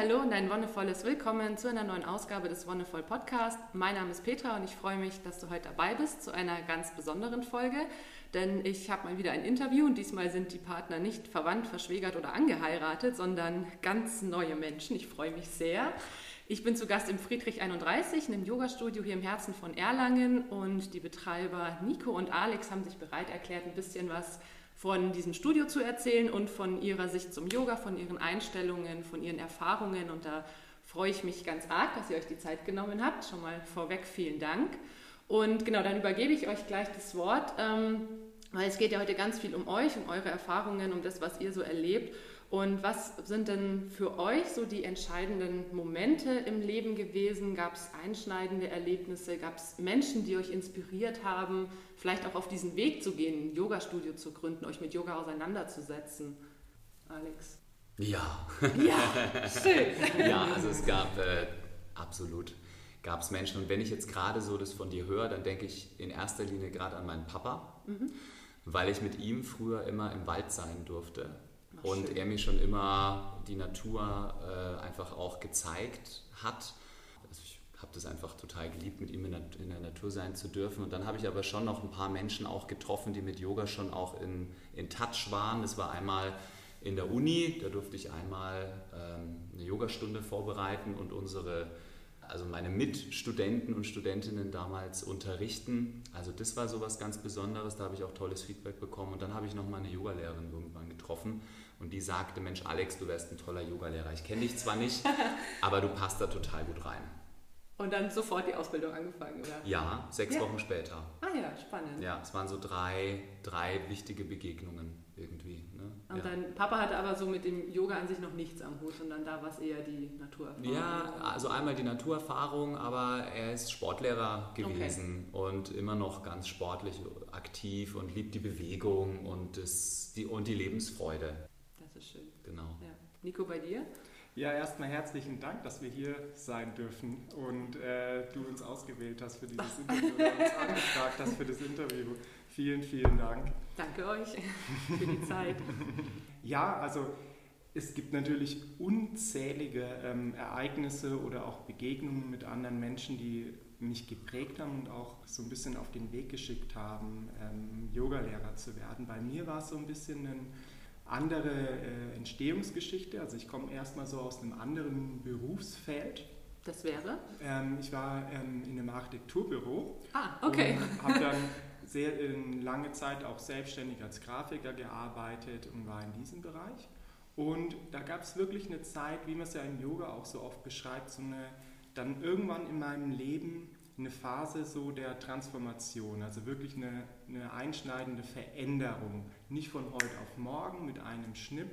hallo und ein wonnevolles Willkommen zu einer neuen Ausgabe des Wonnevoll Podcast. Mein Name ist Petra und ich freue mich, dass du heute dabei bist zu einer ganz besonderen Folge, denn ich habe mal wieder ein Interview und diesmal sind die Partner nicht verwandt, verschwägert oder angeheiratet, sondern ganz neue Menschen. Ich freue mich sehr. Ich bin zu Gast im Friedrich 31, einem Yogastudio hier im Herzen von Erlangen und die Betreiber Nico und Alex haben sich bereit erklärt, ein bisschen was von diesem Studio zu erzählen und von ihrer Sicht zum Yoga, von ihren Einstellungen, von ihren Erfahrungen. Und da freue ich mich ganz arg, dass ihr euch die Zeit genommen habt. Schon mal vorweg vielen Dank. Und genau, dann übergebe ich euch gleich das Wort, ähm, weil es geht ja heute ganz viel um euch, um eure Erfahrungen, um das, was ihr so erlebt. Und was sind denn für euch so die entscheidenden Momente im Leben gewesen? Gab es einschneidende Erlebnisse? Gab es Menschen, die euch inspiriert haben, vielleicht auch auf diesen Weg zu gehen, ein Yoga-Studio zu gründen, euch mit Yoga auseinanderzusetzen? Alex? Ja. Ja, schön. ja, also es gab äh, absolut gab es Menschen. Und wenn ich jetzt gerade so das von dir höre, dann denke ich in erster Linie gerade an meinen Papa, mhm. weil ich mit ihm früher immer im Wald sein durfte und schön. er mir schon immer die Natur äh, einfach auch gezeigt hat. Also ich habe das einfach total geliebt, mit ihm in der, in der, Natur sein zu dürfen. Und dann habe ich aber schon noch ein paar Menschen auch getroffen, die mit Yoga schon auch in, in Touch waren. Das war einmal in der Uni, da durfte ich einmal ähm, eine Yogastunde vorbereiten und unsere also meine Mitstudenten und Studentinnen damals unterrichten. Also das war so was ganz Besonderes, da habe ich auch tolles Feedback bekommen. Und dann habe ich noch mal eine Yogalehrerin irgendwann getroffen und die sagte, Mensch Alex, du wärst ein toller Yogalehrer. Ich kenne dich zwar nicht, aber du passt da total gut rein. Und dann sofort die Ausbildung angefangen, oder? Ja, sechs ja. Wochen später. Ah ja, spannend. Ja, es waren so drei, drei wichtige Begegnungen irgendwie. Ne? Und ja. dein Papa hatte aber so mit dem Yoga an sich noch nichts am Hut, sondern da war es eher die Naturerfahrung. Ja, also einmal die Naturerfahrung, aber er ist Sportlehrer gewesen okay. und immer noch ganz sportlich aktiv und liebt die Bewegung und, das, die, und die Lebensfreude. Das ist schön. Genau. Ja. Nico, bei dir? Ja, erstmal herzlichen Dank, dass wir hier sein dürfen und äh, du uns ausgewählt hast für dieses Interview oder uns angefragt hast für das Interview. Vielen, vielen Dank. Danke euch für die Zeit. ja, also es gibt natürlich unzählige ähm, Ereignisse oder auch Begegnungen mit anderen Menschen, die mich geprägt haben und auch so ein bisschen auf den Weg geschickt haben, ähm, Yogalehrer zu werden. Bei mir war es so ein bisschen ein andere äh, Entstehungsgeschichte. Also ich komme erstmal so aus einem anderen Berufsfeld. Das wäre? Ähm, ich war ähm, in einem Architekturbüro. Ah, okay. Und habe dann sehr in lange Zeit auch selbstständig als Grafiker gearbeitet und war in diesem Bereich. Und da gab es wirklich eine Zeit, wie man es ja im Yoga auch so oft beschreibt, so eine, dann irgendwann in meinem Leben eine Phase so der Transformation, also wirklich eine, eine einschneidende Veränderung. Nicht von heute auf morgen mit einem Schnipp,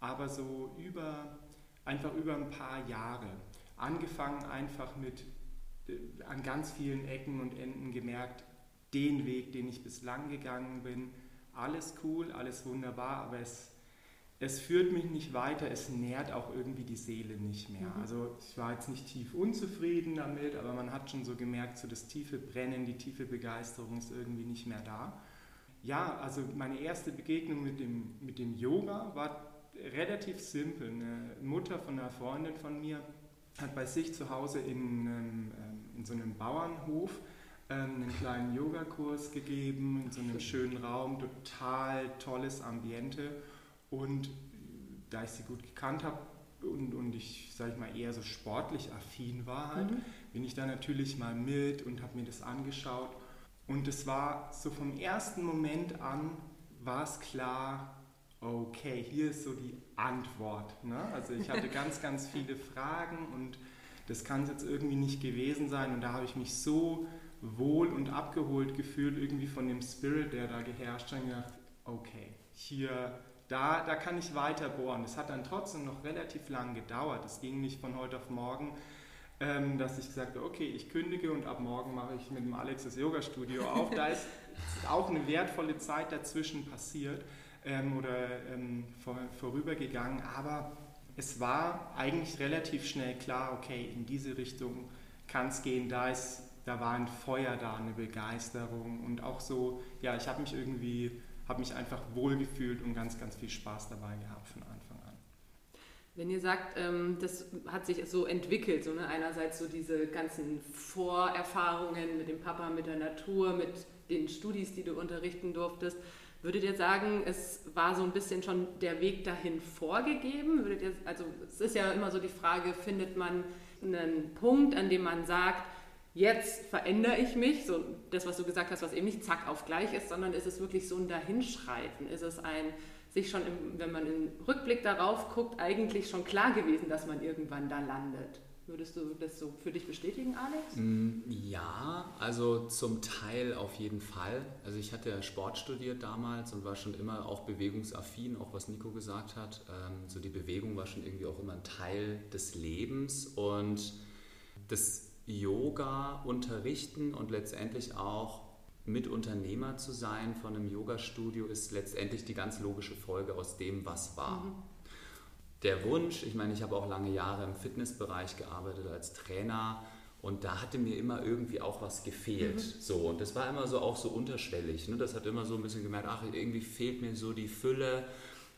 aber so über, einfach über ein paar Jahre. Angefangen einfach mit äh, an ganz vielen Ecken und Enden gemerkt, den Weg, den ich bislang gegangen bin, alles cool, alles wunderbar, aber es es führt mich nicht weiter, es nährt auch irgendwie die Seele nicht mehr. Mhm. Also ich war jetzt nicht tief unzufrieden damit, aber man hat schon so gemerkt, so das tiefe Brennen, die tiefe Begeisterung ist irgendwie nicht mehr da. Ja, also meine erste Begegnung mit dem, mit dem Yoga war relativ simpel. Eine Mutter von einer Freundin von mir hat bei sich zu Hause in, ähm, in so einem Bauernhof ähm, einen kleinen Yogakurs gegeben, in so einem schönen Raum, total tolles Ambiente. Und da ich sie gut gekannt habe und, und ich, sage ich mal, eher so sportlich affin war, halt, mhm. bin ich da natürlich mal mit und habe mir das angeschaut. Und es war so vom ersten Moment an, war es klar, okay, hier ist so die Antwort. Ne? Also ich hatte ganz, ganz viele Fragen und das kann es jetzt irgendwie nicht gewesen sein. Und da habe ich mich so wohl und abgeholt gefühlt, irgendwie von dem Spirit, der da geherrscht hat, und gedacht, okay, hier da, da kann ich weiter bohren. Das hat dann trotzdem noch relativ lang gedauert. Es ging nicht von heute auf morgen, ähm, dass ich gesagt habe, okay, ich kündige und ab morgen mache ich mit dem Alex das Yoga-Studio auf. Da ist auch eine wertvolle Zeit dazwischen passiert ähm, oder ähm, vor, vorübergegangen. Aber es war eigentlich relativ schnell klar, okay, in diese Richtung kann es gehen. Da, ist, da war ein Feuer da, eine Begeisterung und auch so, ja, ich habe mich irgendwie habe mich einfach wohlgefühlt und ganz, ganz viel Spaß dabei gehabt von Anfang an. Wenn ihr sagt, ähm, das hat sich so entwickelt, so ne? einerseits so diese ganzen Vorerfahrungen mit dem Papa, mit der Natur, mit den Studis, die du unterrichten durftest, würdet ihr sagen, es war so ein bisschen schon der Weg dahin vorgegeben? Würdet ihr, also es ist ja immer so die Frage, findet man einen Punkt, an dem man sagt, jetzt verändere ich mich, so das, was du gesagt hast, was eben nicht zack auf gleich ist, sondern ist es wirklich so ein Dahinschreiten? Ist es ein sich schon, im, wenn man im Rückblick darauf guckt, eigentlich schon klar gewesen, dass man irgendwann da landet? Würdest du das so für dich bestätigen, Alex? Mm, ja, also zum Teil auf jeden Fall. Also ich hatte Sport studiert damals und war schon immer auch bewegungsaffin, auch was Nico gesagt hat. Ähm, so die Bewegung war schon irgendwie auch immer ein Teil des Lebens und das Yoga unterrichten und letztendlich auch mit Unternehmer zu sein von einem Yoga-Studio ist letztendlich die ganz logische Folge aus dem, was war. Mhm. Der Wunsch, ich meine, ich habe auch lange Jahre im Fitnessbereich gearbeitet als Trainer und da hatte mir immer irgendwie auch was gefehlt. Mhm. So, und das war immer so auch so unterschwellig. Ne? Das hat immer so ein bisschen gemerkt, ach, irgendwie fehlt mir so die Fülle.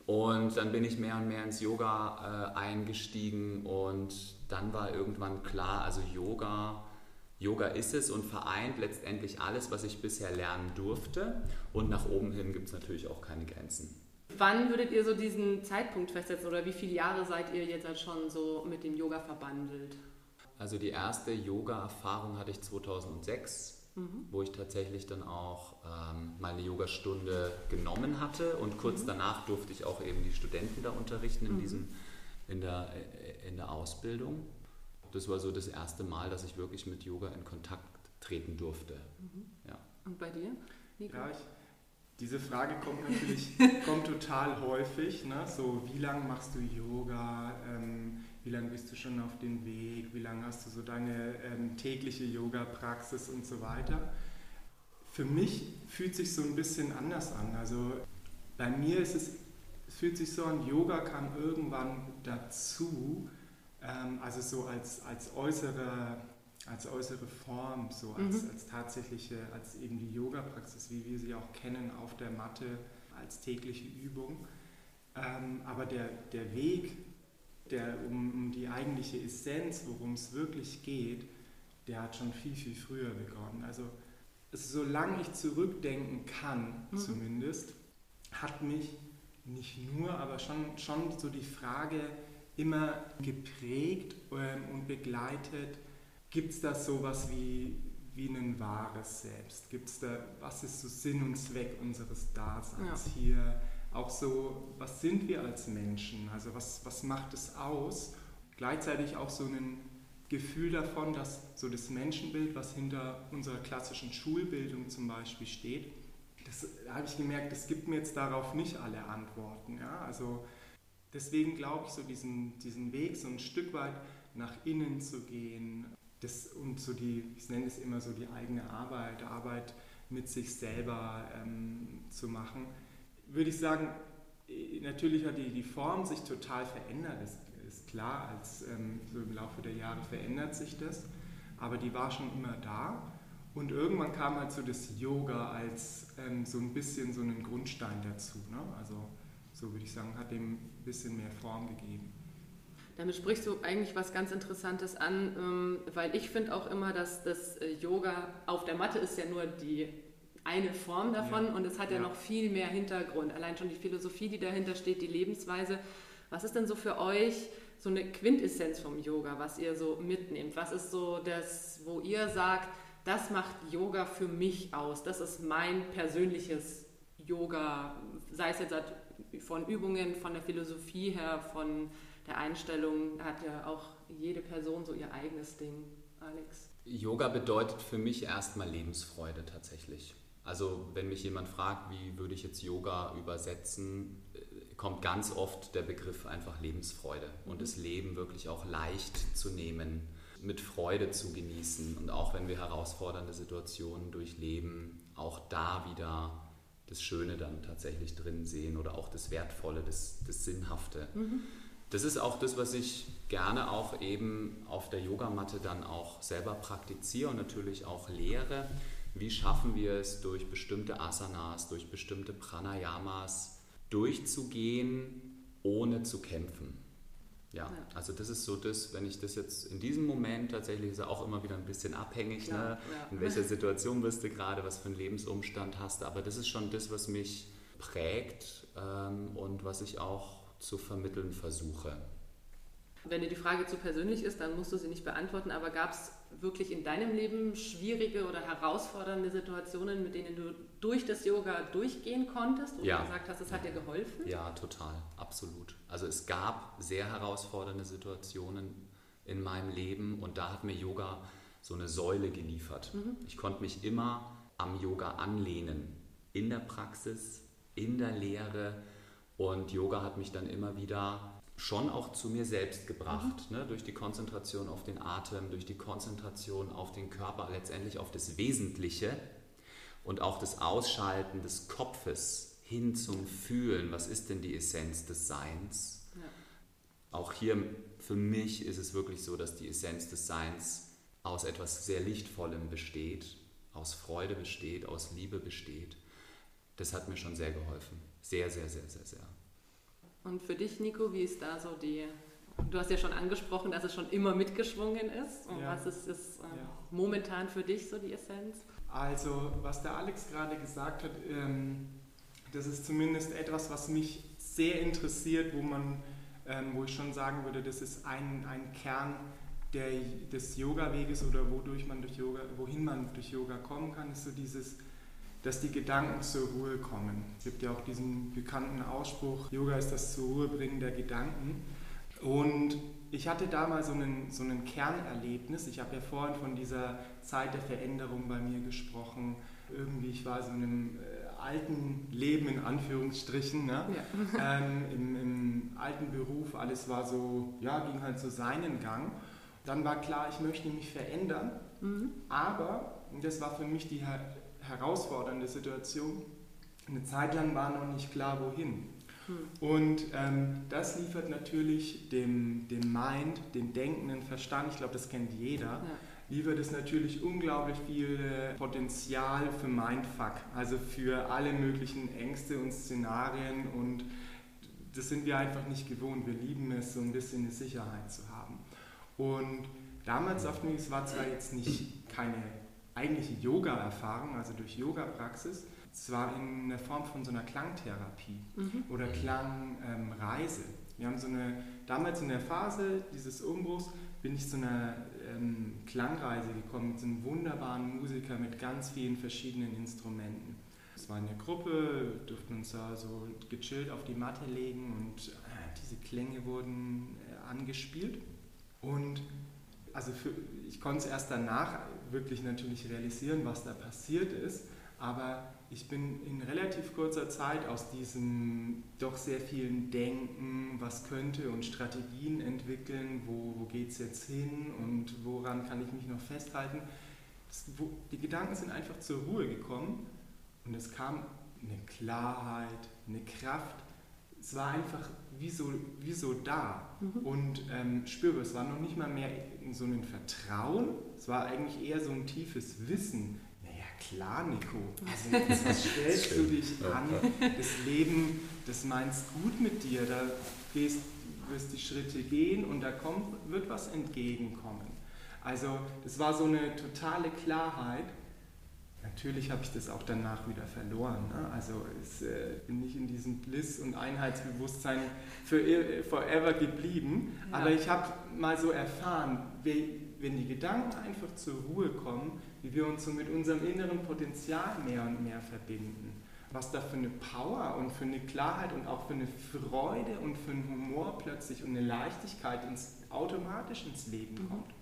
Und dann bin ich mehr und mehr ins Yoga äh, eingestiegen und dann war irgendwann klar, also Yoga Yoga ist es und vereint letztendlich alles, was ich bisher lernen durfte. Und nach oben hin gibt es natürlich auch keine Grenzen. Wann würdet ihr so diesen Zeitpunkt festsetzen oder wie viele Jahre seid ihr jetzt halt schon so mit dem Yoga verbandelt? Also die erste Yoga-Erfahrung hatte ich 2006, mhm. wo ich tatsächlich dann auch ähm, meine Yogastunde genommen hatte und kurz mhm. danach durfte ich auch eben die Studenten da unterrichten in, mhm. diesem, in, der, äh, in der Ausbildung das war so das erste Mal, dass ich wirklich mit Yoga in Kontakt treten durfte. Mhm. Ja. Und bei dir? Nico? Ja, ich, diese Frage kommt natürlich kommt total häufig. Ne? So, wie lange machst du Yoga? Ähm, wie lange bist du schon auf dem Weg? Wie lange hast du so deine ähm, tägliche Yoga-Praxis und so weiter? Für mich fühlt sich so ein bisschen anders an. Also bei mir ist es, es fühlt sich so an, Yoga kam irgendwann dazu, ähm, also so als, als, äußere, als äußere Form, so als, mhm. als tatsächliche, als eben die Yoga-Praxis, wie wir sie auch kennen, auf der Matte als tägliche Übung. Ähm, aber der, der Weg, der, um, um die eigentliche Essenz, worum es wirklich geht, der hat schon viel, viel früher begonnen. Also solange ich zurückdenken kann, mhm. zumindest, hat mich nicht nur, aber schon, schon so die Frage immer geprägt ähm, und begleitet. Gibt es da sowas wie, wie ein wahres Selbst? Gibt es da, was ist so Sinn und Zweck unseres Daseins ja. hier? Auch so, was sind wir als Menschen? Also was, was macht es aus? Gleichzeitig auch so ein Gefühl davon, dass so das Menschenbild, was hinter unserer klassischen Schulbildung zum Beispiel steht, das habe ich gemerkt, das gibt mir jetzt darauf nicht alle Antworten. Ja? Also deswegen glaube ich, so diesen, diesen Weg so ein Stück weit nach innen zu gehen das, und so die, ich nenne es immer so die eigene Arbeit, Arbeit mit sich selber ähm, zu machen, würde ich sagen, äh, natürlich hat die, die Form sich total verändert, ist, ist klar, als ähm, so im Laufe der Jahre verändert sich das, aber die war schon immer da. Und irgendwann kam halt so das Yoga als ähm, so ein bisschen so einen Grundstein dazu. Ne? Also so würde ich sagen, hat dem ein bisschen mehr Form gegeben. Damit sprichst du eigentlich was ganz Interessantes an, ähm, weil ich finde auch immer, dass das äh, Yoga auf der Matte ist ja nur die eine Form davon ja. und es hat ja, ja, noch viel mehr Hintergrund. Allein schon die Philosophie, die dahinter steht, die Lebensweise. Was ist denn so für euch so eine Quintessenz vom Yoga, was ihr so mitnehmt? Was ist so das, wo ihr sagt, das macht Yoga für mich aus? Das ist mein persönliches Yoga, sei es jetzt von Übungen, von der Philosophie her, von der Einstellung, hat ja auch jede Person so ihr eigenes Ding. Alex? Yoga bedeutet für mich erstmal Lebensfreude tatsächlich. Also wenn mich jemand fragt, wie würde ich jetzt Yoga übersetzen, äh, kommt ganz oft der Begriff einfach Lebensfreude und mhm. das Leben wirklich auch leicht zu nehmen, mit Freude zu genießen und auch wenn wir herausfordernde Situationen durchleben, auch da wieder das Schöne dann tatsächlich drin sehen oder auch das Wertvolle, das, das Sinnhafte. Mhm. Das ist auch das, was ich gerne auch eben auf der Yogamatte dann auch selber praktiziere und natürlich auch lehre. Wie schaffen wir es, durch bestimmte Asanas, durch bestimmte Pranayamas durchzugehen, ohne zu kämpfen? Ja, also das ist so das, wenn ich das jetzt in diesem Moment tatsächlich ist ja auch immer wieder ein bisschen abhängig, ja, ne? Ja. in welcher Situation bist du gerade, was für einen Lebensumstand hast du, aber das ist schon das, was mich prägt ähm, und was ich auch zu vermitteln versuche. Wenn dir die Frage zu persönlich ist, dann musst du sie nicht beantworten, aber gab es wirklich in deinem Leben schwierige oder herausfordernde Situationen, mit denen du durch das Yoga durchgehen konntest und ja. gesagt hast, es hat dir geholfen? Ja, total, absolut. Also es gab sehr herausfordernde Situationen in meinem Leben und da hat mir Yoga so eine Säule geliefert. Mhm. Ich konnte mich immer am Yoga anlehnen, in der Praxis, in der Lehre und Yoga hat mich dann immer wieder schon auch zu mir selbst gebracht, mhm. ne? durch die Konzentration auf den Atem, durch die Konzentration auf den Körper, letztendlich auf das Wesentliche und auch das Ausschalten des Kopfes hin zum Fühlen, was ist denn die Essenz des Seins. Ja. Auch hier für mich ist es wirklich so, dass die Essenz des Seins aus etwas sehr Lichtvollem besteht, aus Freude besteht, aus Liebe besteht. Das hat mir schon sehr geholfen. Sehr, sehr, sehr, sehr, sehr. Und für dich, Nico, wie ist da so die, du hast ja schon angesprochen, dass es schon immer mitgeschwungen ist. Und ja. was ist, ist äh, ja. momentan für dich so die Essenz? Also, was der Alex gerade gesagt hat, ähm, das ist zumindest etwas, was mich sehr interessiert, wo man, ähm, wo ich schon sagen würde, das ist ein, ein Kern der, des Yoga-Weges oder wodurch man durch Yoga, wohin man durch Yoga kommen kann, ist so dieses dass die Gedanken zur Ruhe kommen. Es gibt ja auch diesen bekannten Ausspruch, Yoga ist das zur Ruhe bringen der Gedanken. Und ich hatte da mal so einen, so einen Kernerlebnis. Ich habe ja vorhin von dieser Zeit der Veränderung bei mir gesprochen. Irgendwie, ich war so in einem äh, alten Leben in Anführungsstrichen, ne? ja. ähm, im, im, alten Beruf, alles war so, ja, ging halt so seinen Gang. Dann war klar, ich möchte mich verändern, mhm. aber, und das war für mich die herausfordernde Situation. Eine Zeit lang war noch nicht klar, wohin. Hm. Und ähm, das liefert natürlich dem, dem Mind, dem denkenden Verstand, ich glaube, das kennt jeder, ja. liefert es natürlich unglaublich viel Potenzial für Mindfuck, also für alle möglichen Ängste und Szenarien und das sind wir einfach nicht gewohnt. Wir lieben es, so ein bisschen eine Sicherheit zu haben. Und damals auf mich, es war zwar jetzt nicht keine eigentliche Yoga-Erfahrung, also durch Yoga-Praxis, zwar in der Form von so einer Klangtherapie mhm. oder Klangreise. Ähm, wir haben so eine, damals in der Phase dieses Umbruchs bin ich zu einer ähm, Klangreise gekommen mit so einem wunderbaren Musiker mit ganz vielen verschiedenen Instrumenten. Es war eine Gruppe, durften uns da so gechillt auf die Matte legen und äh, diese Klänge wurden äh, angespielt. Und also für, ich konnte es erst danach wirklich natürlich realisieren, was da passiert ist, aber ich bin in relativ kurzer Zeit aus diesem doch sehr vielen Denken, was könnte und Strategien entwickeln, wo, wo geht es jetzt hin und woran kann ich mich noch festhalten. Das, wo, die Gedanken sind einfach zur Ruhe gekommen und es kam eine Klarheit, eine Kraft. Es war einfach wie so, wie so da mhm. und ähm, spürbar. Es war noch nicht mal mehr so ein Vertrauen, es war eigentlich eher so ein tiefes Wissen. Naja, klar, Nico, also, was stellst du dich an? Das Leben, das meinst gut mit dir, da gehst, wirst die Schritte gehen und da kommt, wird was entgegenkommen. Also, das war so eine totale Klarheit Natürlich habe ich das auch danach wieder verloren. Ne? Also ich äh, bin nicht in diesem Bliss- und Einheitsbewusstsein für forever geblieben. Ja. Aber ich habe mal so erfahren, wie, wenn die Gedanken einfach zur Ruhe kommen, wie wir uns so mit unserem inneren Potenzial mehr und mehr verbinden. Was da für eine Power und für eine Klarheit und auch für eine Freude und für einen Humor plötzlich und eine Leichtigkeit ins, automatisch ins Leben mhm. kommt.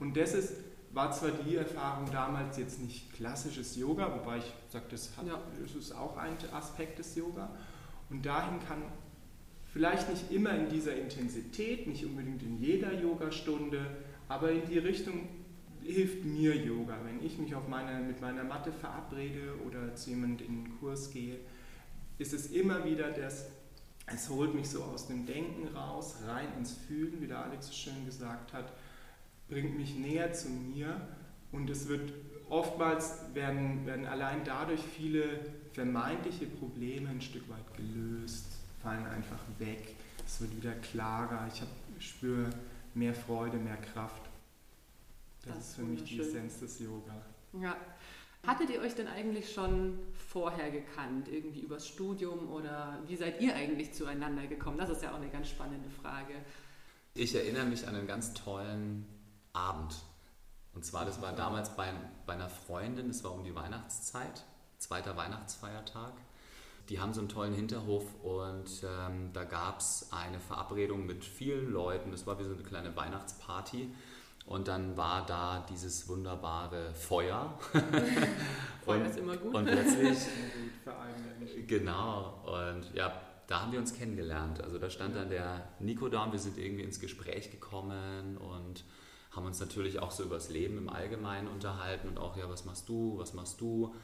Und das ist war zwar die Erfahrung damals jetzt nicht klassisches Yoga, wobei ich sage, das, hat, ja. das ist auch ein Aspekt des Yoga. Und dahin kann vielleicht nicht immer in dieser Intensität, nicht unbedingt in jeder Yogastunde, aber in die Richtung hilft mir Yoga. Wenn ich mich auf meine, mit meiner Matte verabrede oder zu jemandem in einen Kurs gehe, ist es immer wieder das, es holt mich so aus dem Denken raus, rein ins Fühlen, wie der Alex so schön gesagt hat bringt mich näher zu mir und es wird oftmals werden, werden allein dadurch viele vermeintliche Probleme ein Stück weit gelöst, fallen einfach weg, es wird wieder klarer. Ich habe spüre mehr Freude, mehr Kraft. Das, das ist für mich die Essenz des Yoga. Ja. Hattet ihr euch denn eigentlich schon vorher gekannt, irgendwie übers Studium oder wie seid ihr eigentlich zueinander gekommen? Das ist ja auch eine ganz spannende Frage. Ich erinnere mich an einen ganz tollen Abend. Und zwar, das war damals bei, bei einer Freundin, das war um die Weihnachtszeit, zweiter Weihnachtsfeiertag. Die haben so einen tollen Hinterhof und ähm, da gab es eine Verabredung mit vielen Leuten. Das war wie so eine kleine Weihnachtsparty. Und dann war da dieses wunderbare Feuer. Feuer ist immer gut. Und plötzlich. genau. Und ja, da haben wir uns kennengelernt. Also da stand dann der Nico da und wir sind irgendwie ins Gespräch gekommen und haben uns natürlich auch so über das Leben im Allgemeinen unterhalten und auch, ja, was machst du, was machst du?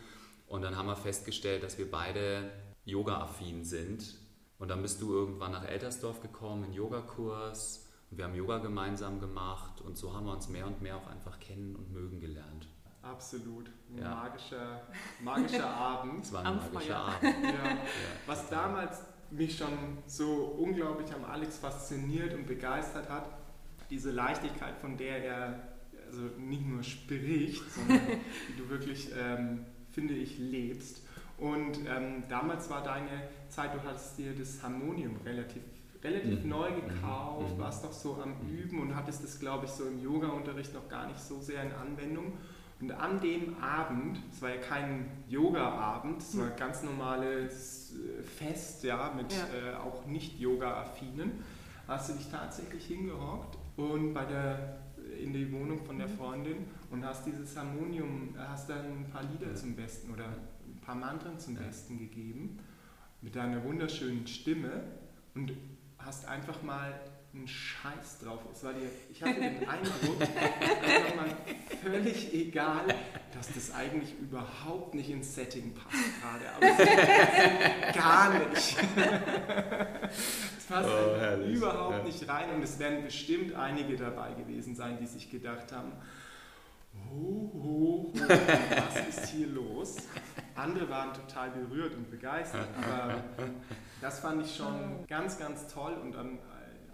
Und dann haben wir festgestellt, dass wir beide Yoga-affin sind. Und dann bist du irgendwann nach Eltersdorf gekommen, in Yogakurs. Und wir haben Yoga gemeinsam gemacht und so haben wir uns mehr und mehr auch einfach kennen und mögen gelernt. Absolut. Ein ja. magischer, magischer Abend. Es war ein magischer Abend. Ja. Was damals mich schon so unglaublich am Alex fasziniert und begeistert hat, diese Leichtigkeit, von der er also nicht nur spricht, sondern wie du wirklich, ähm, finde ich, lebst. Und ähm, damals war deine Zeit, du hattest dir das Harmonium relativ, relativ mhm. neu gekauft, mhm. warst noch so am mhm. Üben und hattest das, glaube ich, so im Yoga-Unterricht noch gar nicht so sehr in Anwendung. Und an dem Abend, es war ja kein Yoga-Abend, es war ein ganz normales äh, Fest, ja, mit ja. Äh, auch nicht Yoga-affinen, hast du dich tatsächlich hingehockt und bei der in die Wohnung von der mhm. Freundin und hast dieses Harmonium, hast dann ein paar Lieder zum Besten oder ein paar Mantren zum. Besten gegeben mit deiner wunderschönen Stimme und hast einfach mal einen Scheiß drauf. Es war dir, ich hatte den Eindruck, war mal völlig egal, dass das eigentlich überhaupt nicht ins Setting passt gerade. Aber gar nicht. Passt oh, überhaupt ja. nicht rein und es werden bestimmt einige dabei gewesen sein, die sich gedacht haben, oh, oh, oh, was ist hier los? Andere waren total berührt und begeistert, aber das fand ich schon ganz, ganz toll und dann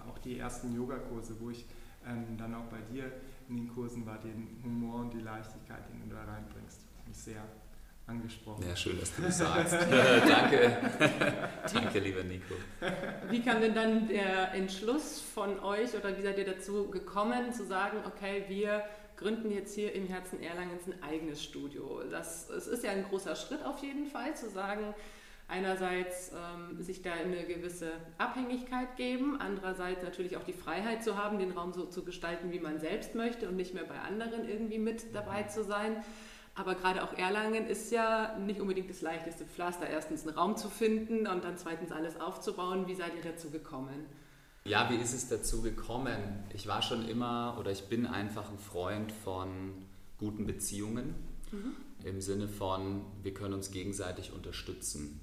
auch die ersten Yogakurse, wo ich ähm, dann auch bei dir in den Kursen war, den Humor und die Leichtigkeit, den du da reinbringst, mich sehr angesprochen. Ja, schön, dass du das sagst. Danke. Danke, lieber Nico. Wie kam denn dann der Entschluss von euch oder wie seid ihr dazu gekommen, zu sagen, okay, wir gründen jetzt hier im Herzen Erlangens ein eigenes Studio? Das, es ist ja ein großer Schritt auf jeden Fall, zu sagen, einerseits ähm, sich da eine gewisse Abhängigkeit geben, andererseits natürlich auch die Freiheit zu haben, den Raum so zu gestalten, wie man selbst möchte und nicht mehr bei anderen irgendwie mit dabei zu sein. Aber gerade auch Erlangen ist ja nicht unbedingt das leichteste Pflaster, erstens einen Raum zu finden und dann zweitens alles aufzubauen. Wie seid ihr dazu gekommen? Ja, wie ist es dazu gekommen? Ich war schon immer oder ich bin einfach ein Freund von guten Beziehungen. Mhm. Im Sinne von, wir können uns gegenseitig unterstützen.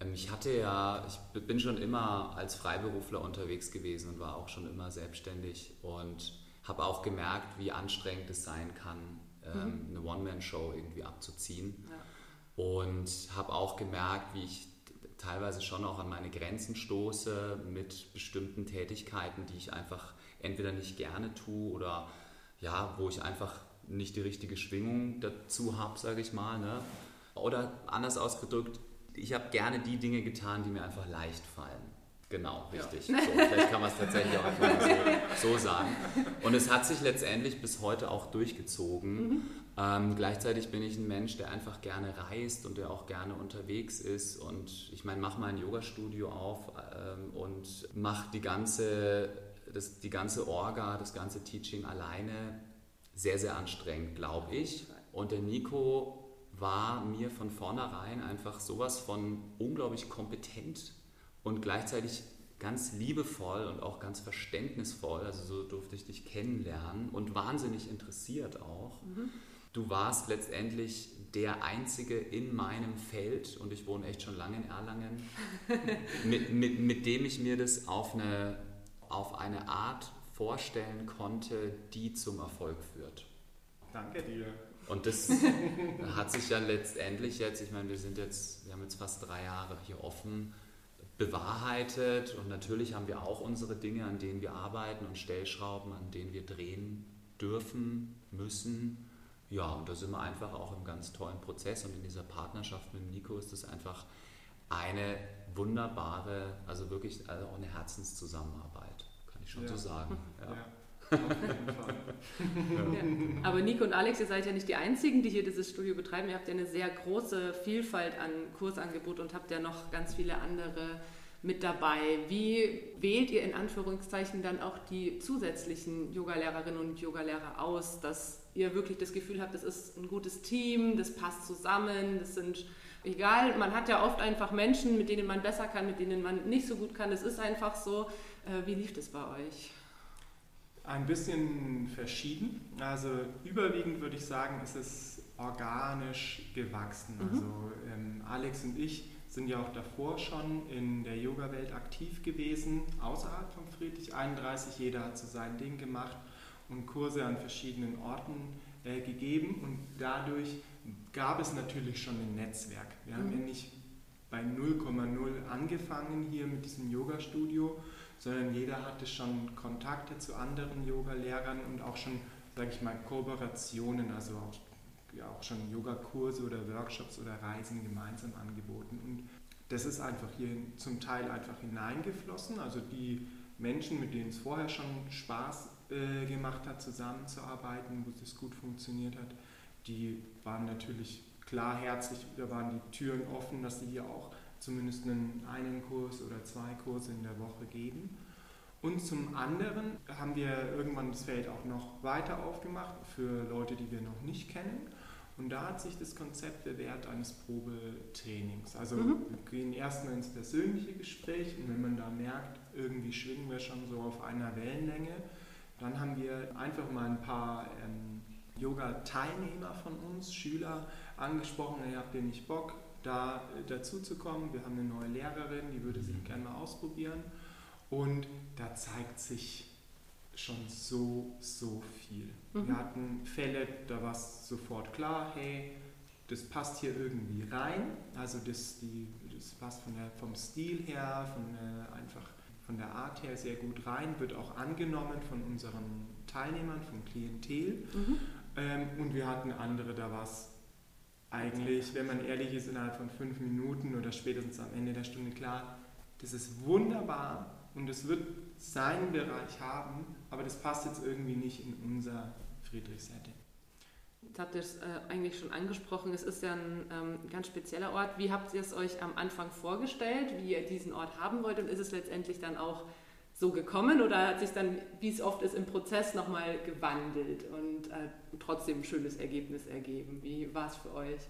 Ähm, ich hatte ja, ich bin schon immer als Freiberufler unterwegs gewesen und war auch schon immer selbstständig und habe auch gemerkt, wie anstrengend es sein kann, ähm, mhm. eine One-Man-Show irgendwie abzuziehen. Ja. Und habe auch gemerkt, wie ich teilweise schon auch an meine Grenzen stoße mit bestimmten Tätigkeiten, die ich einfach entweder nicht gerne tue oder ja, wo ich einfach nicht die richtige Schwingung dazu habe, sage ich mal. Ne? Oder anders ausgedrückt, ich habe gerne die Dinge getan, die mir einfach leicht fallen. Genau, richtig. Ja. So, vielleicht kann man es tatsächlich auch einfach so, so, sagen. Und es hat sich letztendlich bis heute auch durchgezogen. Mhm. Ähm, gleichzeitig bin ich ein Mensch, der einfach gerne reist und der auch gerne unterwegs ist. Und ich meine, mach mal ein Yoga-Studio auf ähm, und mach die ganze, das, die ganze Orga, das ganze Teaching alleine. Sehr, sehr anstrengend, glaube ich. Und der Nico war mir von vornherein einfach sowas von unglaublich kompetent und gleichzeitig ganz liebevoll und auch ganz verständnisvoll. Also so durfte ich dich kennenlernen und wahnsinnig interessiert auch. Mhm. Du warst letztendlich der Einzige in meinem Feld und ich wohne echt schon lange in Erlangen, mit, mit, mit dem ich mir das auf eine, auf eine Art vorstellen konnte, die zum Erfolg führt. Danke dir. Und das hat sich ja letztendlich jetzt, ich meine, wir sind jetzt, wir haben jetzt fast drei Jahre hier offen, bewahrheitet und natürlich haben wir auch unsere Dinge, an denen wir arbeiten und Stellschrauben, an denen wir drehen dürfen, müssen. Ja, und da sind wir einfach auch im ganz tollen Prozess und in dieser Partnerschaft mit Nico ist es einfach eine wunderbare, also wirklich also auch eine Herzenszusammenarbeit, kann ich schon Ja. so sagen. Ja. Ja. Ja. Aber Nico und Alex, ihr seid ja nicht die Einzigen, die hier dieses Studio betreiben. Ihr habt ja eine sehr große Vielfalt an Kursangebot und habt ja noch ganz viele andere mit dabei. Wie wählt ihr in Anführungszeichen dann auch die zusätzlichen Yogalehrerinnen und Yogalehrer aus, dass ihr wirklich das Gefühl habt, das ist ein gutes Team, das passt zusammen, das sind egal, man hat ja oft einfach Menschen, mit denen man besser kann, mit denen man nicht so gut kann. Das ist einfach so. Äh, Wie lief das bei euch? Ein bisschen verschieden. Also überwiegend würde ich sagen, ist es organisch gewachsen. Mhm. Also ähm, Alex und ich sind ja auch davor schon in der Yoga-Welt aktiv gewesen, außerhalb von Friedrich 31. Jeder hat so sein Ding gemacht und Kurse an verschiedenen Orten äh, gegeben und dadurch gab es natürlich schon ein Netzwerk. Wir haben Mhm. ja nicht bei 0,0 angefangen hier mit diesem Yoga-Studio, sondern jeder hatte schon Kontakte zu anderen Yoga-Lehrern und auch schon, sage ich mal, Kooperationen, also auch, ja, auch schon Yogakurse oder Workshops oder Reisen gemeinsam angeboten. Und das ist einfach hier zum Teil einfach hineingeflossen. Also die Menschen, mit denen es vorher schon Spaß äh, gemacht hat, zusammenzuarbeiten, wo es gut funktioniert hat, die waren natürlich klar herzlich, da waren die Türen offen, dass sie hier auch zumindest einen, einen Kurs oder zwei Kurse in der Woche geben. Und zum anderen haben wir irgendwann das Feld auch noch weiter aufgemacht für Leute, die wir noch nicht kennen. Und da hat sich das Konzept bewährt eines Probetrainings. Also Mhm. wir gehen erstmal ins persönliche Gespräch und wenn man da merkt, irgendwie schwingen wir schon so auf einer Wellenlänge, dann haben wir einfach mal ein paar ähm, Yoga-Teilnehmer von uns, Schüler, angesprochen, hey, habt ihr nicht Bock, da äh, dazu zu kommen? Wir haben eine neue Lehrerin, die würde sich gerne mal ausprobieren. Und da zeigt sich schon so, so viel. Mhm. Wir hatten Fälle, da war es sofort klar, hey, das passt hier irgendwie rein. Also das, die, das passt von der, vom Stil her, von der, einfach von der Art her sehr gut rein, wird auch angenommen von unseren Teilnehmern, vom Klientel. Mhm. Ähm, und wir hatten andere, da war es eigentlich, wenn man ehrlich ist, innerhalb von fünf Minuten oder spätestens am Ende der Stunde klar, das ist wunderbar und es wird seinen Bereich haben, aber das passt jetzt irgendwie nicht in unser Friedrich-Setting. Jetzt habt ihr es äh, eigentlich schon angesprochen, es ist ja ein ähm, ganz spezieller Ort. Wie habt ihr es euch am Anfang vorgestellt, wie ihr diesen Ort haben wollt und ist es letztendlich dann auch so gekommen oder hat sich dann, wie es oft ist, im Prozess nochmal gewandelt und äh, trotzdem ein schönes Ergebnis ergeben? Wie war es für euch?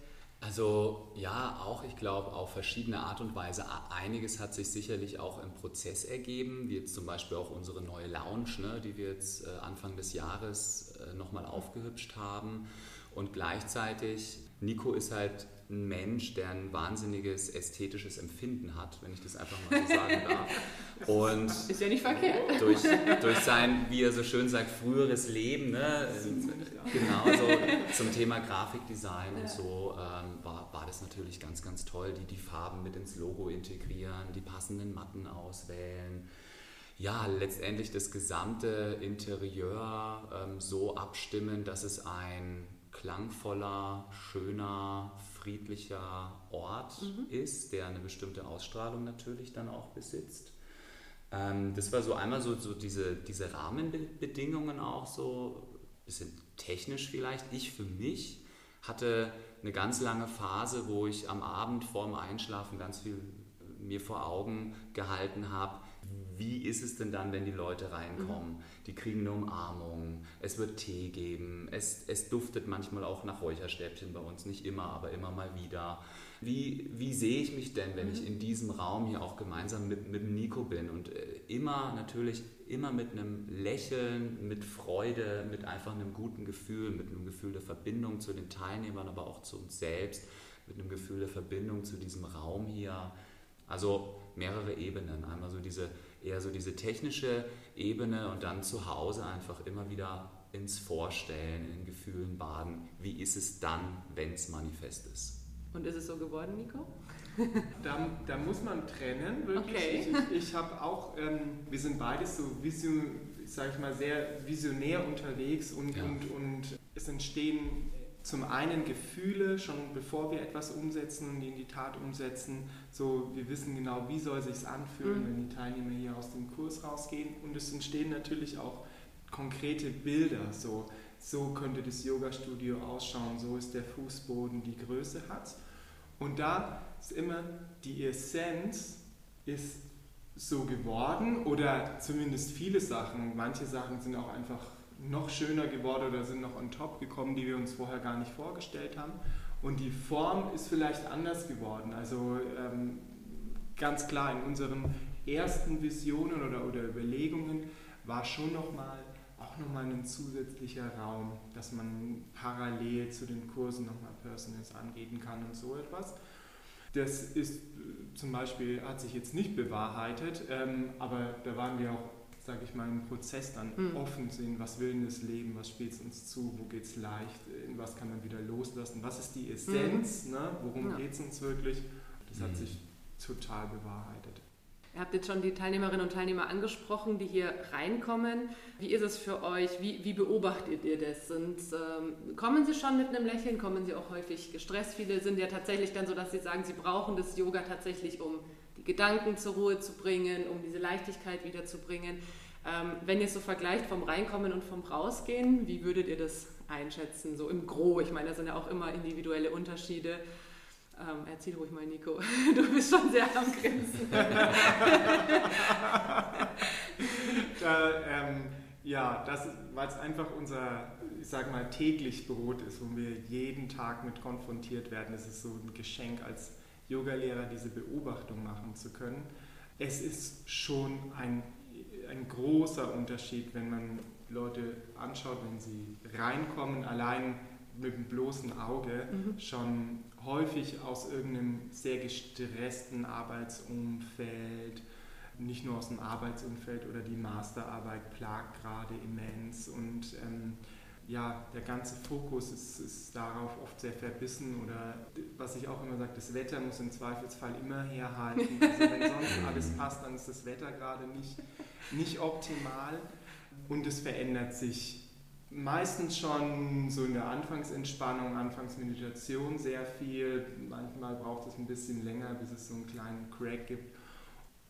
Also ja, auch ich glaube auf verschiedene Art und Weise. Einiges hat sich sicherlich auch im Prozess ergeben, wie jetzt zum Beispiel auch unsere neue Lounge, ne, die wir jetzt äh, Anfang des Jahres äh, nochmal aufgehübscht haben. Und gleichzeitig, Nico ist halt ein Mensch, der ein wahnsinniges ästhetisches Empfinden hat, wenn ich das einfach mal so sagen darf. Und Ist ja nicht verkehrt. durch, durch sein, wie er so schön sagt, früheres Leben, ne, aus. genau so zum Thema Grafikdesign und so ähm, war, war das natürlich ganz, ganz toll, die die Farben mit ins Logo integrieren, die passenden Matten auswählen. Ja, letztendlich das gesamte Interieur ähm, so abstimmen, dass es ein klangvoller, schöner, friedlicher Ort Mhm. ist, der eine bestimmte Ausstrahlung natürlich dann auch besitzt. Ähm, das war so einmal so, so diese, diese Rahmenbedingungen auch so, bisschen technisch vielleicht. Ich für mich hatte eine ganz lange Phase, wo ich am Abend vorm Einschlafen ganz viel mir vor Augen gehalten habe, wie ist es denn dann, wenn die Leute reinkommen? Die kriegen eine Umarmung, es wird Tee geben, es, es duftet manchmal auch nach Räucherstäbchen bei uns, nicht immer, aber immer mal wieder. Wie, wie sehe ich mich denn, wenn ich in diesem Raum hier auch gemeinsam mit, mit dem Nico bin? Und äh, immer natürlich, immer mit einem Lächeln, mit Freude, mit einfach einem guten Gefühl, mit einem Gefühl der Verbindung zu den Teilnehmern, aber auch zu uns selbst, mit einem Gefühl der Verbindung zu diesem Raum hier. Also mehrere Ebenen. Einmal so diese, eher so diese technische Ebene und dann zu Hause einfach immer wieder ins Vorstellen, in Gefühlen baden. Wie ist es dann, wenn es manifest ist? Und ist es so geworden, Nico? da, da, muss man trennen, wirklich. Okay. Ich, ich habe auch, ähm, wir sind beides so vision, sag ich mal, sehr visionär unterwegs und, ja. und, und es entstehen zum einen Gefühle, schon bevor wir etwas umsetzen und in die Tat umsetzen. So, wir wissen genau, wie soll sich anfühlen, mhm. wenn die Teilnehmer hier aus dem Kurs rausgehen. Und es entstehen natürlich auch konkrete Bilder. So, so könnte das Yoga-Studio ausschauen, so ist der Fußboden, die Größe hat. Und da ist immer die Essenz ist so geworden oder zumindest viele Sachen. Manche Sachen sind auch einfach noch schöner geworden oder sind noch on top gekommen, die wir uns vorher gar nicht vorgestellt haben. Und die Form ist vielleicht anders geworden. Also ähm, ganz klar in unseren ersten Visionen oder, oder Überlegungen war schon nochmal auch nochmal ein zusätzlicher Raum, dass man parallel zu den Kursen nochmal Personals angehen kann und so etwas. Das ist äh, zum Beispiel, hat sich jetzt nicht bewahrheitet, ähm, aber da waren wir auch sage ich mal, im Prozess dann mhm. offen sind, was will denn das Leben, was spielt es uns zu, wo geht es leicht, in was kann man wieder loslassen, was ist die Essenz, mhm. ne? worum ja. geht es uns wirklich. Das mhm. hat sich total bewahrheitet. Ihr habt jetzt schon die Teilnehmerinnen und Teilnehmer angesprochen, die hier reinkommen. Wie ist es für euch? Wie, wie beobachtet ihr das? Sind, ähm, kommen sie schon mit einem Lächeln? Kommen sie auch häufig gestresst? Viele sind ja tatsächlich dann so, dass sie sagen, sie brauchen das Yoga tatsächlich, um Gedanken zur Ruhe zu bringen, um diese Leichtigkeit wiederzubringen. Ähm, wenn ihr es so vergleicht vom Reinkommen und vom Rausgehen, wie würdet ihr das einschätzen, so im Gro? Ich meine, da sind ja auch immer individuelle Unterschiede. Ähm, erzähl ruhig mal, Nico. Du bist schon sehr am Grinsen. da, ähm, ja, das, weil es einfach unser, ich sage mal, täglich Brot ist, wo wir jeden Tag mit konfrontiert werden. Es ist so ein Geschenk als Yogalehrer, diese Beobachtung machen zu können. Es ist schon ein, ein großer Unterschied, wenn man Leute anschaut, wenn sie reinkommen, allein mit dem bloßen Auge mhm. schon häufig aus irgendeinem sehr gestressten Arbeitsumfeld, nicht nur aus dem Arbeitsumfeld oder die Masterarbeit plagt gerade immens und ähm, ja, der ganze Fokus ist, ist, darauf oft sehr verbissen oder was ich auch immer sage, das Wetter muss im Zweifelsfall immer herhalten. Also wenn sonst alles passt, dann ist das Wetter gerade nicht, nicht optimal und es verändert sich meistens schon so in der Anfangsentspannung, Anfangsmeditation sehr viel. Manchmal braucht es ein bisschen länger, bis es so einen kleinen Crack gibt.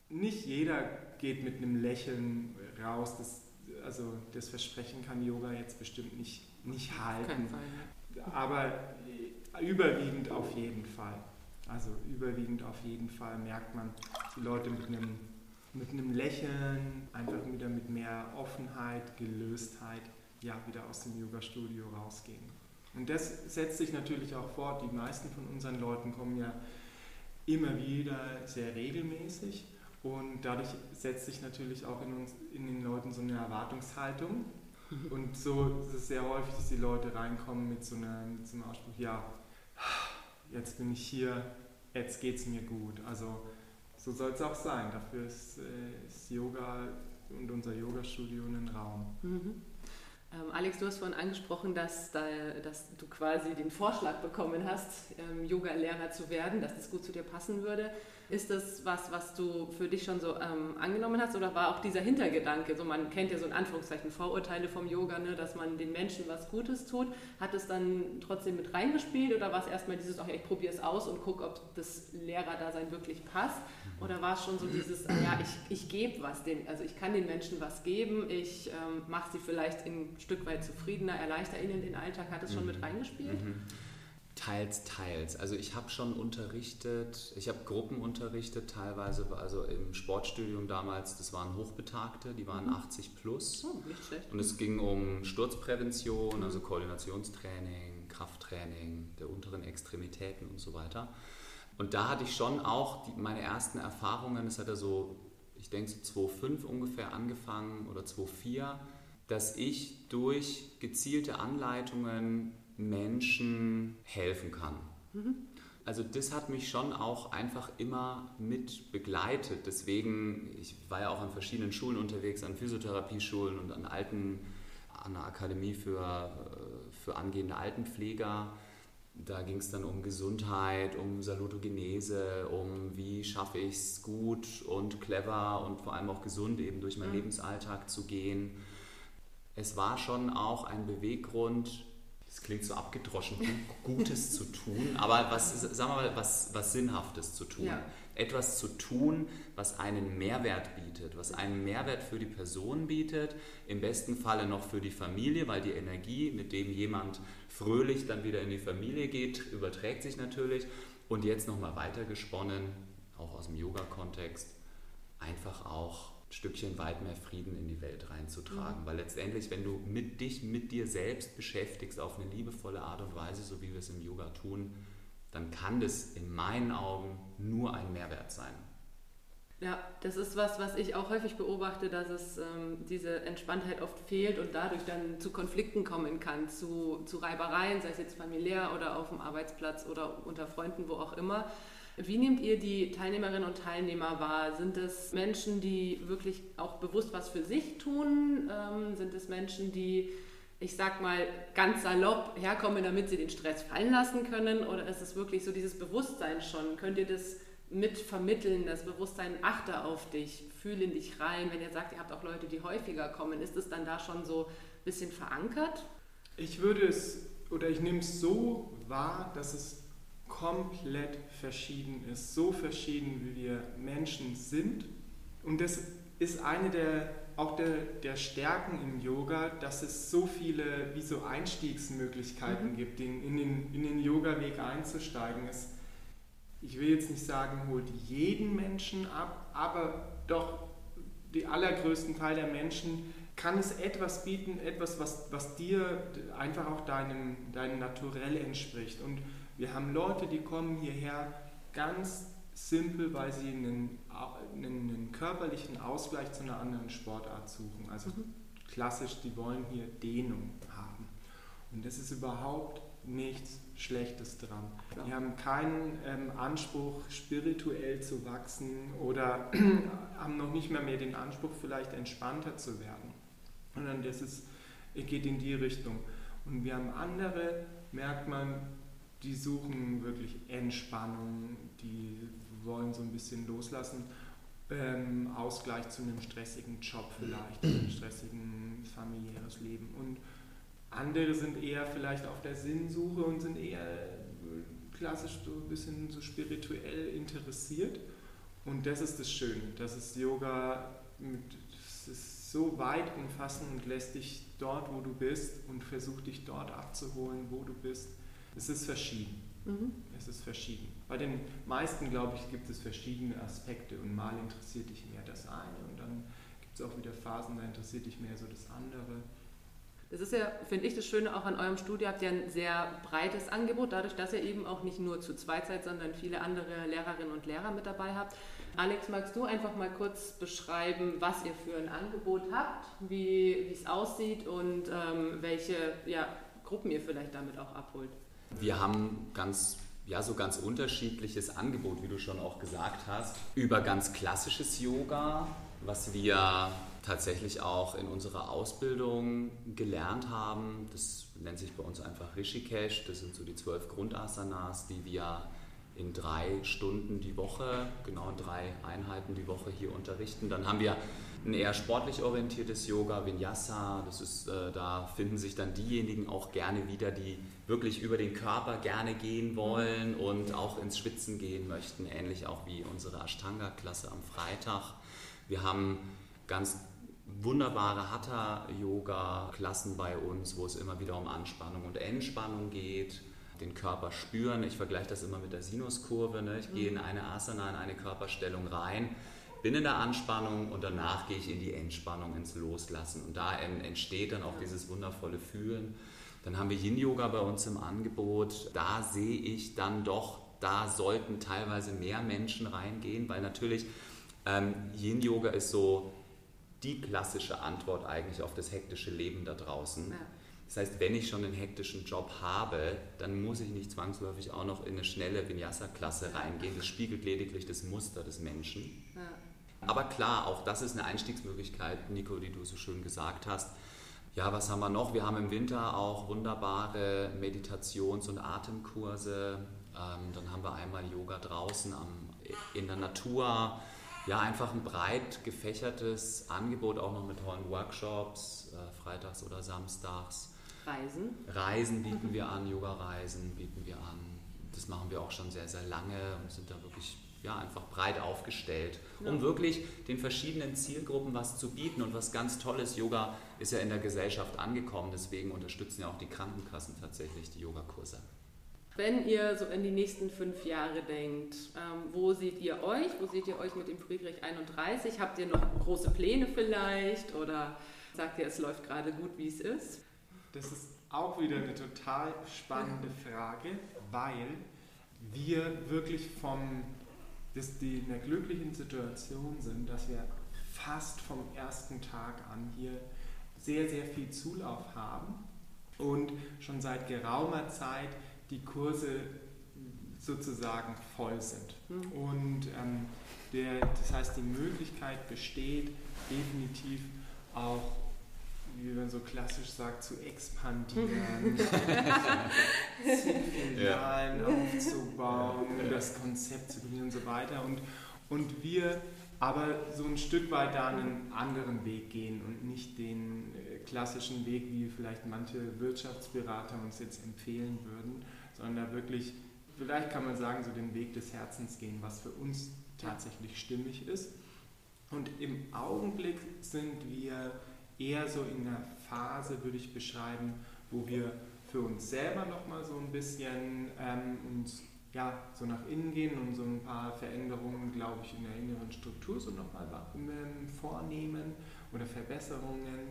Nicht jeder geht mit einem Lächeln raus. Das, also das Versprechen kann Yoga jetzt bestimmt nicht, nicht halten. Aber überwiegend auf jeden Fall. Also überwiegend auf jeden Fall merkt man die Leute mit einem, mit einem Lächeln, einfach wieder mit mehr Offenheit, Gelöstheit ja, wieder aus dem Yoga-Studio rausgehen. Und das setzt sich natürlich auch fort. Die meisten von unseren Leuten kommen ja immer wieder sehr regelmäßig und dadurch setzt sich natürlich auch in, uns, in den Leuten so eine Erwartungshaltung. Mhm. Und so ist es sehr häufig, dass die Leute reinkommen mit so, einer, mit so einem Ausspruch, ja, jetzt bin ich hier, jetzt geht es mir gut. Also so soll es auch sein. Dafür ist, äh, ist Yoga und unser Yoga-Studio ein Raum. Mhm. Ähm, Alex, du hast vorhin angesprochen, dass, da, dass, du quasi den Vorschlag bekommen hast, ähm, Yoga-Lehrer zu werden, dass das gut zu dir passen würde. Ist das was, was du für dich schon so ähm, angenommen hast oder war auch dieser Hintergedanke, so man kennt ja so in Anführungszeichen Vorurteile vom Yoga, ne, dass man den Menschen was Gutes tut, hat es dann trotzdem mit reingespielt oder war es erstmal dieses, ach ja, ich probiere es aus und gucke, ob das Lehrerdasein wirklich passt? Oder war es schon so dieses, ja, ich, ich gebe was, den, also ich kann den Menschen was geben, ich ähm, mache sie vielleicht ein Stück weit zufriedener, erleichter ihnen den Alltag, hat es schon mit mhm. reingespielt? Mhm. Teils, teils. Also ich habe schon unterrichtet, ich habe Gruppen unterrichtet, teilweise, also im Sportstudium damals, das waren Hochbetagte, die waren mhm. 80 plus. Oh, nicht schlecht. Und es ging um Sturzprävention, also Koordinationstraining, Krafttraining der unteren Extremitäten und so weiter. Und da hatte ich schon auch die, meine ersten Erfahrungen, das hat er so, ich denke so 2,5 ungefähr angefangen oder 2,4, dass ich durch gezielte Anleitungen Menschen helfen kann. Mhm. Also das hat mich schon auch einfach immer mit begleitet. Deswegen, ich war ja auch an verschiedenen Schulen unterwegs, an Physiotherapieschulen und an alten, an der Akademie für, für angehende Altenpfleger Da ging es dann um Gesundheit, um Salutogenese, um wie schaffe ich es gut und clever und vor allem auch gesund eben durch meinen mhm. Lebensalltag zu gehen. Es war schon auch ein Beweggrund, das klingt so abgedroschen, Gutes zu tun, aber was, sagen wir mal, was, was Sinnhaftes zu tun. Ja. Etwas zu tun, was einen Mehrwert bietet, was einen Mehrwert für die Person bietet, im besten Falle noch für die Familie, weil die Energie, mit dem jemand fröhlich dann wieder in die Familie geht, überträgt sich natürlich. Und jetzt nochmal weitergesponnen, auch aus dem Yoga-Kontext, einfach auch Stückchen weit mehr Frieden in die Welt reinzutragen. Mhm. Weil letztendlich, wenn du mit dich, mit dir selbst beschäftigst auf eine liebevolle Art und Weise, so wie wir es im Yoga tun, dann kann das in meinen Augen nur ein Mehrwert sein. Ja, das ist was, was ich auch häufig beobachte, dass es ähm, diese Entspanntheit oft fehlt und dadurch dann zu Konflikten kommen kann, zu, zu Reibereien, sei es jetzt familiär oder auf dem Arbeitsplatz oder unter Freunden, wo auch immer. Wie nehmt ihr die Teilnehmerinnen und Teilnehmer wahr? Sind es Menschen, die wirklich auch bewusst was für sich tun? Ähm, sind es Menschen, die, ich sag mal, ganz salopp herkommen, damit sie den Stress fallen lassen können? Oder ist es wirklich so dieses Bewusstsein schon? Könnt ihr das mit vermitteln, das Bewusstsein, achte auf dich, fühle in dich rein? Wenn ihr sagt, ihr habt auch Leute, die häufiger kommen, ist es dann da schon so ein bisschen verankert? Ich würde es oder ich nehme es so wahr, dass es komplett verschieden ist, so verschieden wie wir Menschen sind. Und das ist eine der, auch der, der Stärken im Yoga, dass es so viele wie so Einstiegsmöglichkeiten mhm. gibt, in, in den, in den Yoga-Weg einzusteigen. Es, ich will jetzt nicht sagen, holt jeden Menschen ab, aber doch die allergrößten Teil der Menschen kann es etwas bieten, etwas, was, was dir einfach auch deinem, deinem Naturell entspricht. Und wir haben Leute, die kommen hierher ganz simpel, weil sie einen, einen, einen körperlichen Ausgleich zu einer anderen Sportart suchen. Also mhm. klassisch, die wollen hier Dehnung haben. Und das ist überhaupt nichts Schlechtes dran. Wir haben keinen ähm, Anspruch, spirituell zu wachsen oder haben noch nicht mehr mehr den Anspruch, vielleicht entspannter zu werden. Sondern das ist, geht in die Richtung. Und wir haben andere, merkt man, die suchen wirklich Entspannung, die wollen so ein bisschen loslassen. Ähm, Ausgleich zu einem stressigen Job vielleicht, einem stressigen familiäres Leben. Und andere sind eher vielleicht auf der Sinnsuche und sind eher klassisch so ein bisschen so spirituell interessiert. Und das ist das Schöne, das ist Yoga, mit, das ist so weit umfassend und lässt dich dort, wo du bist und versucht dich dort abzuholen, wo du bist es ist verschieden. Mhm. Es ist verschieden. Bei den meisten, glaube ich, gibt es verschiedene Aspekte und mal interessiert dich mehr das eine und dann gibt es auch wieder Phasen, da interessiert dich mehr so das andere. Das ist ja, finde ich, das Schöne auch an eurem Studio, habt ihr ein sehr breites Angebot, dadurch, dass ihr eben auch nicht nur zu zweit seid, sondern viele andere Lehrerinnen und Lehrer mit dabei habt. Alex, magst du einfach mal kurz beschreiben, was ihr für ein Angebot habt, wie es aussieht und ähm, welche ja, Gruppen ihr vielleicht damit auch abholt? Wir haben ganz ja, so ganz unterschiedliches Angebot, wie du schon auch gesagt hast, über ganz klassisches Yoga, was wir tatsächlich auch in unserer Ausbildung gelernt haben. Das nennt sich bei uns einfach Rishikesh. Das sind so die zwölf Grundasanas, die wir in drei Stunden die Woche, genau in drei Einheiten die Woche hier unterrichten. Dann haben wir ein eher sportlich orientiertes Yoga, Vinyasa. Das ist, äh, da finden sich dann diejenigen auch gerne wieder, die wirklich über den Körper gerne gehen wollen und auch ins Schwitzen gehen möchten, ähnlich auch wie unsere Ashtanga-Klasse am Freitag. Wir haben ganz wunderbare Hatha-Yoga-Klassen bei uns, wo es immer wieder um Anspannung und Entspannung geht den Körper spüren. Ich vergleiche das immer mit der Sinuskurve. Ne? Ich gehe in eine Asana, in eine Körperstellung rein, bin in der Anspannung und danach gehe ich in die Entspannung, ins Loslassen. Und da entsteht dann auch dieses wundervolle Fühlen. Dann haben wir Yin-Yoga bei uns im Angebot. Da sehe ich dann doch, da sollten teilweise mehr Menschen reingehen, weil natürlich ähm, Yin-Yoga ist so die klassische Antwort eigentlich auf das hektische Leben da draußen. Ja. Das heißt, wenn ich schon einen hektischen Job habe, dann muss ich nicht zwangsläufig auch noch in eine schnelle Vinyasa-Klasse reingehen. Das spiegelt lediglich das Muster des Menschen. Ja. Aber klar, auch das ist eine Einstiegsmöglichkeit, Nico, die du so schön gesagt hast. Ja, was haben wir noch? Wir haben im Winter auch wunderbare Meditations- und Atemkurse. Ähm, dann haben wir einmal Yoga draußen am, in der Natur. Ja, einfach ein breit gefächertes Angebot, auch noch mit tollen Workshops, äh, freitags oder samstags. Reisen? Reisen bieten wir an, Yoga-Reisen bieten wir an. Das machen wir auch schon sehr, sehr lange und sind da wirklich ja, einfach breit aufgestellt, um ja. wirklich den verschiedenen Zielgruppen was zu bieten. Und was ganz toll ist, Yoga ist ja in der Gesellschaft angekommen, deswegen unterstützen ja auch die Krankenkassen tatsächlich die Yogakurse. Wenn ihr so in die nächsten fünf Jahre denkt, ähm, wo seht ihr euch? Wo seht ihr euch mit dem Friedrich 31? Habt ihr noch große Pläne vielleicht oder sagt ihr, es läuft gerade gut, wie es ist? Das ist auch wieder eine total spannende Frage, weil wir wirklich vom dass die in der glücklichen Situation sind, dass wir fast vom ersten Tag an hier sehr, sehr viel Zulauf haben und schon seit geraumer Zeit die Kurse sozusagen voll sind. Mhm. Und ähm, der, das heißt, die Möglichkeit besteht definitiv auch wie man so klassisch sagt, zu expandieren, Filialen ja. aufzubauen, das Konzept zu gewinnen und so weiter. Und, und wir aber so ein Stück weit da einen anderen Weg gehen und nicht den äh, klassischen Weg, wie vielleicht manche Wirtschaftsberater uns jetzt empfehlen würden, sondern wirklich, vielleicht kann man sagen, so den Weg des Herzens gehen, was für uns tatsächlich stimmig ist. Und im Augenblick sind wir eher so in einer Phase, würde ich beschreiben, wo wir für uns selber nochmal so ein bisschen ähm, uns ja, so nach innen gehen und so ein paar Veränderungen, glaube ich, in der inneren Struktur so nochmal vornehmen oder Verbesserungen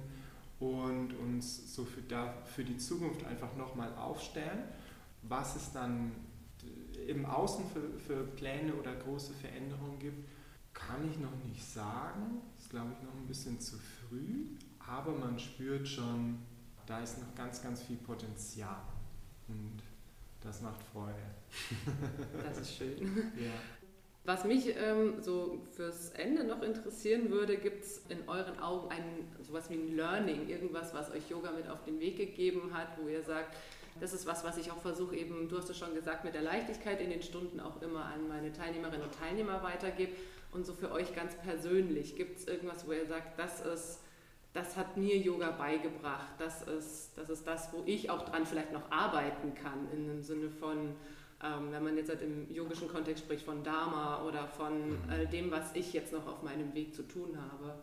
und uns so für, da, für die Zukunft einfach nochmal aufstellen. Was es dann im Außen für, für Pläne oder große Veränderungen gibt, kann ich noch nicht sagen. Ist, glaube ich, noch ein bisschen zu früh aber man spürt schon, da ist noch ganz, ganz viel Potenzial und das macht Freude. Das ist schön. Ja. Was mich ähm, so fürs Ende noch interessieren würde, gibt es in euren Augen ein, sowas wie ein Learning, irgendwas, was euch Yoga mit auf den Weg gegeben hat, wo ihr sagt, das ist was, was ich auch versuche, eben, du hast es schon gesagt, mit der Leichtigkeit in den Stunden auch immer an meine Teilnehmerinnen und Teilnehmer weitergebe. Und so für euch ganz persönlich, gibt es irgendwas, wo ihr sagt, das ist das hat mir Yoga beigebracht. Das ist, das ist das, wo ich auch dran vielleicht noch arbeiten kann, in dem Sinne von, ähm, wenn man jetzt halt im yogischen Kontext spricht, von Dharma oder von all dem, was ich jetzt noch auf meinem Weg zu tun habe.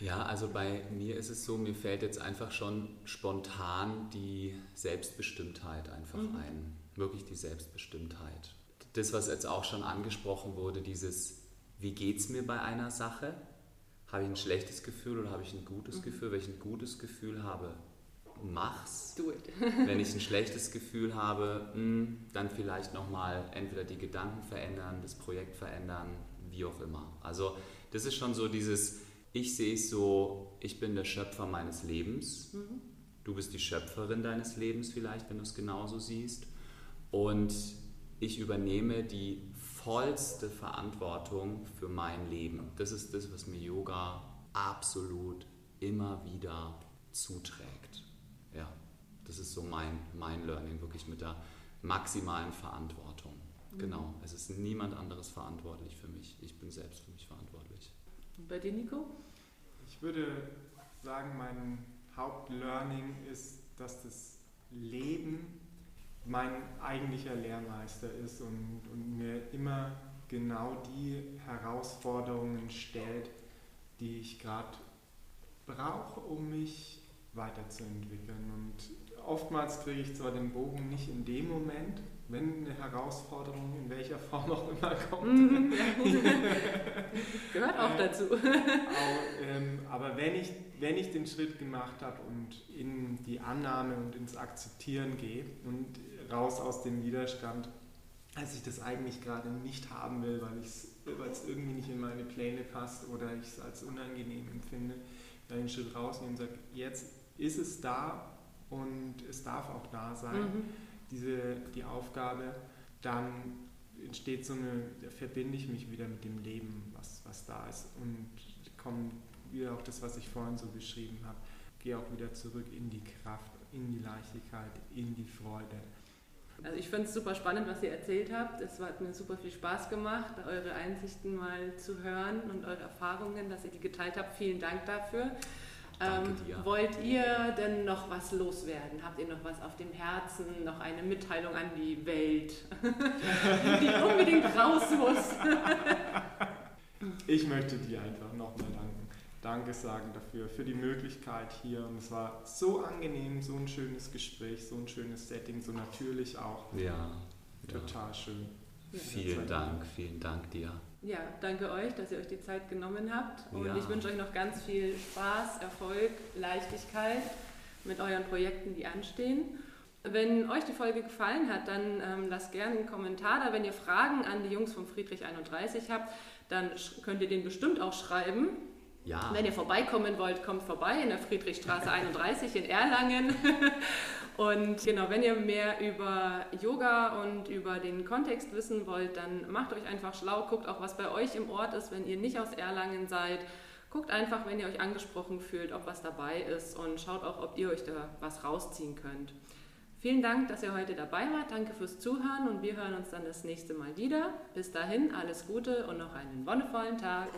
Ja, also bei mir ist es so, mir fällt jetzt einfach schon spontan die Selbstbestimmtheit einfach mhm. ein. Wirklich die Selbstbestimmtheit. Das, was jetzt auch schon angesprochen wurde, dieses, wie geht es mir bei einer Sache? Habe ich ein schlechtes Gefühl oder habe ich ein gutes mhm. Gefühl? Wenn ich ein gutes Gefühl habe, mach's. Do it. Wenn ich ein schlechtes Gefühl habe, mh, hm, dann vielleicht nochmal entweder die Gedanken verändern, das Projekt verändern, wie auch immer. Also das ist schon so dieses, ich sehe es so, ich bin der Schöpfer meines Lebens. Mhm. Du bist die Schöpferin deines Lebens vielleicht, wenn du es genauso siehst. Und ich übernehme die vollste Verantwortung für mein Leben. Das ist das, was mir Yoga absolut immer wieder zuträgt. Ja, das ist so mein, mein Learning, wirklich mit der maximalen Verantwortung. Mhm. Genau, es ist niemand anderes verantwortlich für mich. Ich bin selbst für mich verantwortlich. Und bei dir, Nico? Ich würde sagen, mein Hauptlearning ist, dass das Leben mein eigentlicher Lehrmeister ist und, und mir immer genau die Herausforderungen stellt, die ich gerade brauche, um mich weiterzuentwickeln. Und oftmals kriege ich zwar den Bogen nicht in dem Moment, wenn eine Herausforderung in welcher Form auch immer kommt. Mhm. Gehört auch äh, dazu. Ähm, aber wenn ich, wenn ich den Schritt gemacht habe und in die Annahme und ins Akzeptieren gehe und raus aus dem Widerstand, als ich das eigentlich gerade nicht haben will, weil es irgendwie nicht in meine Pläne passt oder ich es als unangenehm empfinde, dann einen Schritt rausnehmen und sage, jetzt ist es da und es darf auch da sein, mhm. diese, die Aufgabe, dann entsteht so eine, da verbinde ich mich wieder mit dem Leben, was, was da ist und kommt wieder auch das, was ich vorhin so beschrieben habe, gehe auch wieder zurück in die Kraft, in die Leichtigkeit, in die Freude. Also ich finde es super spannend, was ihr erzählt habt. Es hat mir super viel Spaß gemacht, eure Einsichten mal zu hören und eure Erfahrungen, dass ihr die geteilt habt. Vielen Dank dafür. Danke Ähm, dir. wollt ihr denn noch was loswerden? Habt ihr noch was auf dem Herzen? Noch eine Mitteilung an die Welt, die unbedingt raus muss? Ich möchte dir einfach nochmal. Danke sagen dafür, für die Möglichkeit hier. Und es war so angenehm, so ein schönes Gespräch, so ein schönes Setting, so natürlich auch. Ja. ja. Total schön. Vielen Dank, vielen Dank dir. Ja, danke euch, dass ihr euch die Zeit genommen habt. Und Ja. ich wünsche euch noch ganz viel Spaß, Erfolg, Leichtigkeit mit euren Projekten, die anstehen. Wenn euch die Folge gefallen hat, dann ähm, lasst gerne einen Kommentar da. Wenn ihr Fragen an die Jungs vom Friedrich 31 habt, dann könnt ihr den bestimmt auch schreiben. Ja. Wenn ihr vorbeikommen wollt, kommt vorbei in der Friedrichstraße 31 in Erlangen. Und genau, wenn ihr mehr über Yoga und über den Kontext wissen wollt, dann macht euch einfach schlau, guckt auch, was bei euch im Ort ist, wenn ihr nicht aus Erlangen seid. Guckt einfach, wenn ihr euch angesprochen fühlt, ob was dabei ist und schaut auch, ob ihr euch da was rausziehen könnt. Vielen Dank, dass ihr heute dabei wart. Danke fürs Zuhören und wir hören uns dann das nächste Mal wieder. Bis dahin, alles Gute und noch einen wonnevollen Tag.